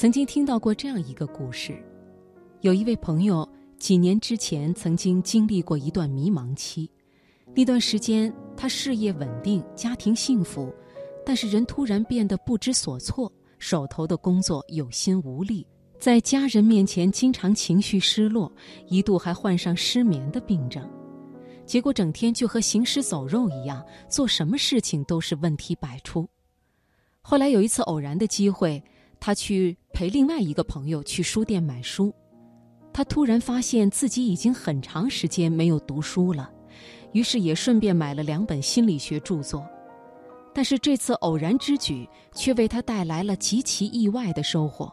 曾经听到过这样一个故事：有一位朋友几年之前曾经经历过一段迷茫期，那段时间他事业稳定，家庭幸福，但是人突然变得不知所措，手头的工作有心无力，在家人面前经常情绪失落，一度还患上失眠的病症，结果整天就和行尸走肉一样，做什么事情都是问题百出。后来有一次偶然的机会，他去陪另外一个朋友去书店买书，他突然发现自己已经很长时间没有读书了，于是也顺便买了两本心理学著作。但是这次偶然之举却为他带来了极其意外的收获。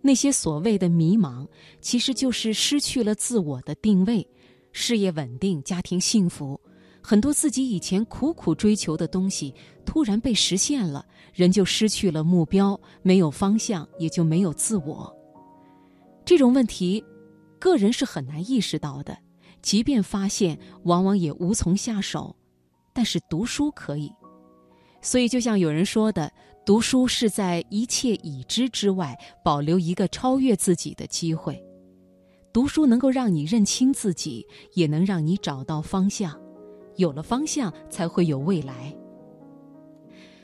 那些所谓的迷茫，其实就是失去了自我的定位，事业稳定，家庭幸福。很多自己以前苦苦追求的东西突然被实现了，人就失去了目标，没有方向，也就没有自我。这种问题，个人是很难意识到的，即便发现，往往也无从下手。但是读书可以，所以就像有人说的，读书是在一切已知之外保留一个超越自己的机会。读书能够让你认清自己，也能让你找到方向。有了方向，才会有未来。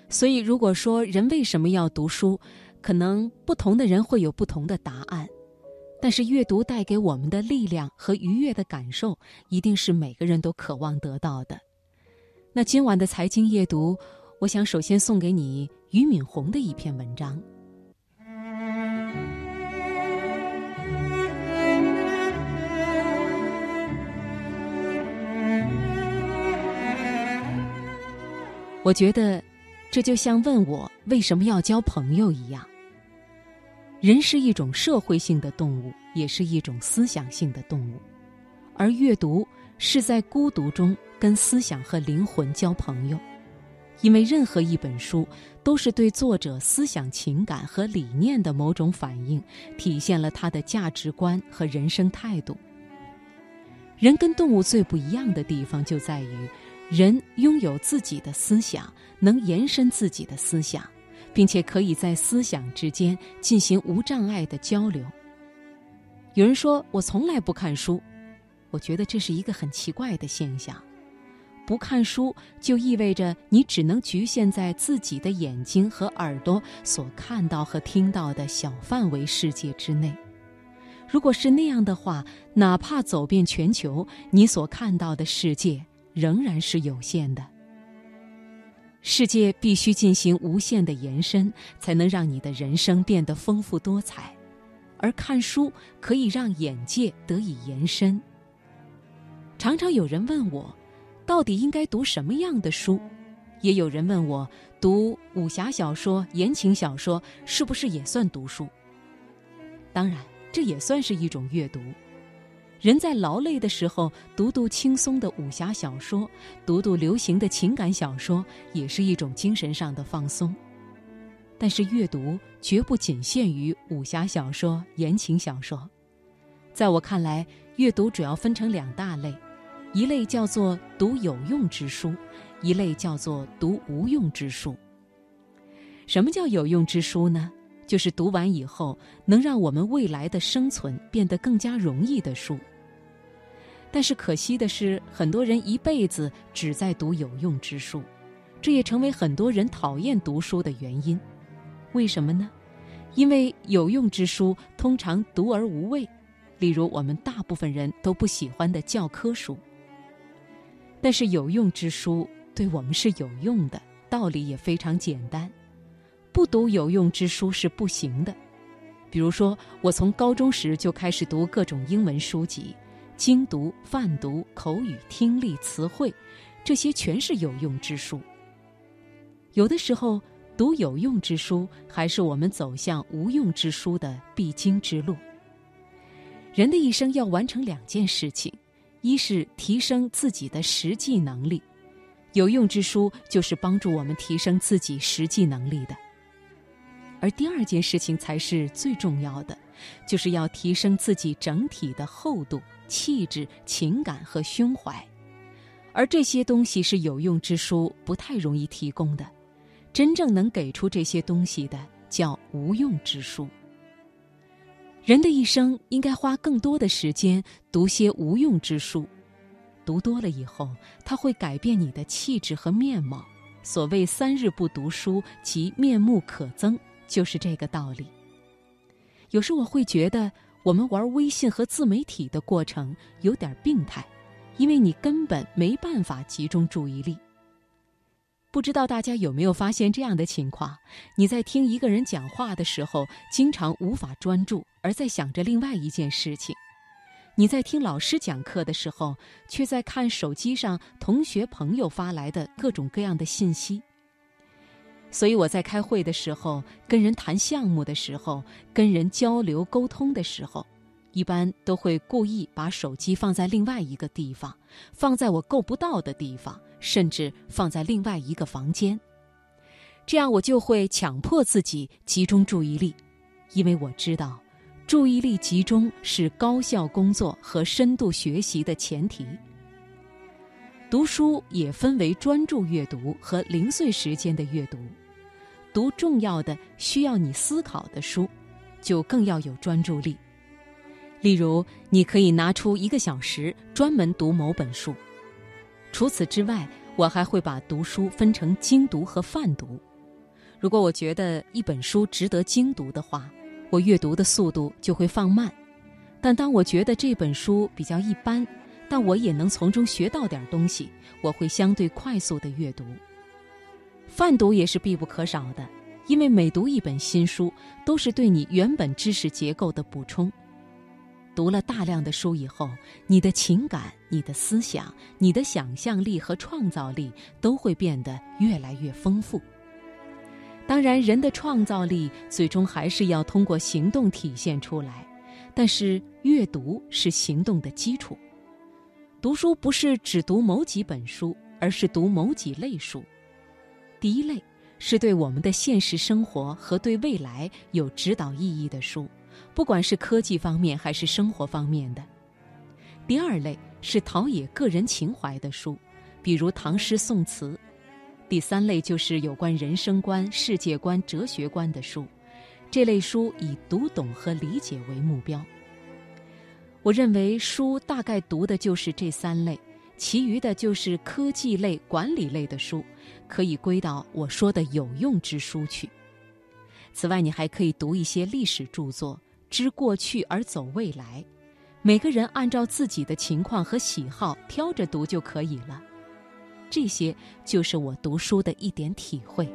所以，如果说人为什么要读书，可能不同的人会有不同的答案。但是，阅读带给我们的力量和愉悦的感受，一定是每个人都渴望得到的。那今晚的财经夜读，我想首先送给你俞敏洪的一篇文章。我觉得，这就像问我为什么要交朋友一样。人是一种社会性的动物，也是一种思想性的动物，而阅读是在孤独中跟思想和灵魂交朋友。因为任何一本书都是对作者思想、情感和理念的某种反应，体现了他的价值观和人生态度。人跟动物最不一样的地方就在于。人拥有自己的思想，能延伸自己的思想，并且可以在思想之间进行无障碍的交流。有人说我从来不看书，我觉得这是一个很奇怪的现象。不看书就意味着你只能局限在自己的眼睛和耳朵所看到和听到的小范围世界之内。如果是那样的话，哪怕走遍全球，你所看到的世界。仍然是有限的。世界必须进行无限的延伸，才能让你的人生变得丰富多彩。而看书可以让眼界得以延伸。常常有人问我，到底应该读什么样的书？也有人问我，读武侠小说、言情小说是不是也算读书？当然，这也算是一种阅读。人在劳累的时候，读读轻松的武侠小说，读读流行的情感小说，也是一种精神上的放松。但是，阅读绝不仅限于武侠小说、言情小说。在我看来，阅读主要分成两大类：一类叫做读有用之书，一类叫做读无用之书。什么叫有用之书呢？就是读完以后能让我们未来的生存变得更加容易的书。但是可惜的是，很多人一辈子只在读有用之书，这也成为很多人讨厌读书的原因。为什么呢？因为有用之书通常读而无味，例如我们大部分人都不喜欢的教科书。但是有用之书对我们是有用的，道理也非常简单。不读有用之书是不行的。比如说，我从高中时就开始读各种英文书籍。精读、泛读、口语、听力、词汇，这些全是有用之书。有的时候，读有用之书还是我们走向无用之书的必经之路。人的一生要完成两件事情：一是提升自己的实际能力，有用之书就是帮助我们提升自己实际能力的；而第二件事情才是最重要的，就是要提升自己整体的厚度。气质、情感和胸怀，而这些东西是有用之书不太容易提供的。真正能给出这些东西的，叫无用之书。人的一生应该花更多的时间读些无用之书，读多了以后，它会改变你的气质和面貌。所谓三日不读书，即面目可憎，就是这个道理。有时我会觉得，我们玩微信和自媒体的过程有点病态，因为你根本没办法集中注意力。不知道大家有没有发现这样的情况：你在听一个人讲话的时候，经常无法专注，而在想着另外一件事情；你在听老师讲课的时候，却在看手机上同学朋友发来的各种各样的信息。所以我在开会的时候、跟人谈项目的时候、跟人交流沟通的时候，一般都会故意把手机放在另外一个地方，放在我够不到的地方。甚至放在另外一个房间，这样我就会强迫自己集中注意力，因为我知道，注意力集中是高效工作和深度学习的前提。读书也分为专注阅读和零碎时间的阅读，读重要的需要你思考的书，就更要有专注力。例如，你可以拿出一个小时专门读某本书。除此之外，我还会把读书分成精读和泛读。如果我觉得一本书值得精读的话，我阅读的速度就会放慢；但当我觉得这本书比较一般，但我也能从中学到点东西，我会相对快速的阅读。泛读也是必不可少的，因为每读一本新书，都是对你原本知识结构的补充。读了大量的书以后，你的情感、你的思想、你的想象力和创造力都会变得越来越丰富。当然，人的创造力最终还是要通过行动体现出来，但是阅读是行动的基础。读书不是只读某几本书，而是读某几类书。第一类是对我们的现实生活和对未来有指导意义的书。不管是科技方面还是生活方面的，第二类是陶冶个人情怀的书，比如唐诗宋词；第三类就是有关人生观、世界观、哲学观的书，这类书以读懂和理解为目标。我认为书大概读的就是这三类，其余的就是科技类、管理类的书，可以归到我说的有用之书去。此外，你还可以读一些历史著作。知过去而走未来，每个人按照自己的情况和喜好挑着读就可以了。这些就是我读书的一点体会。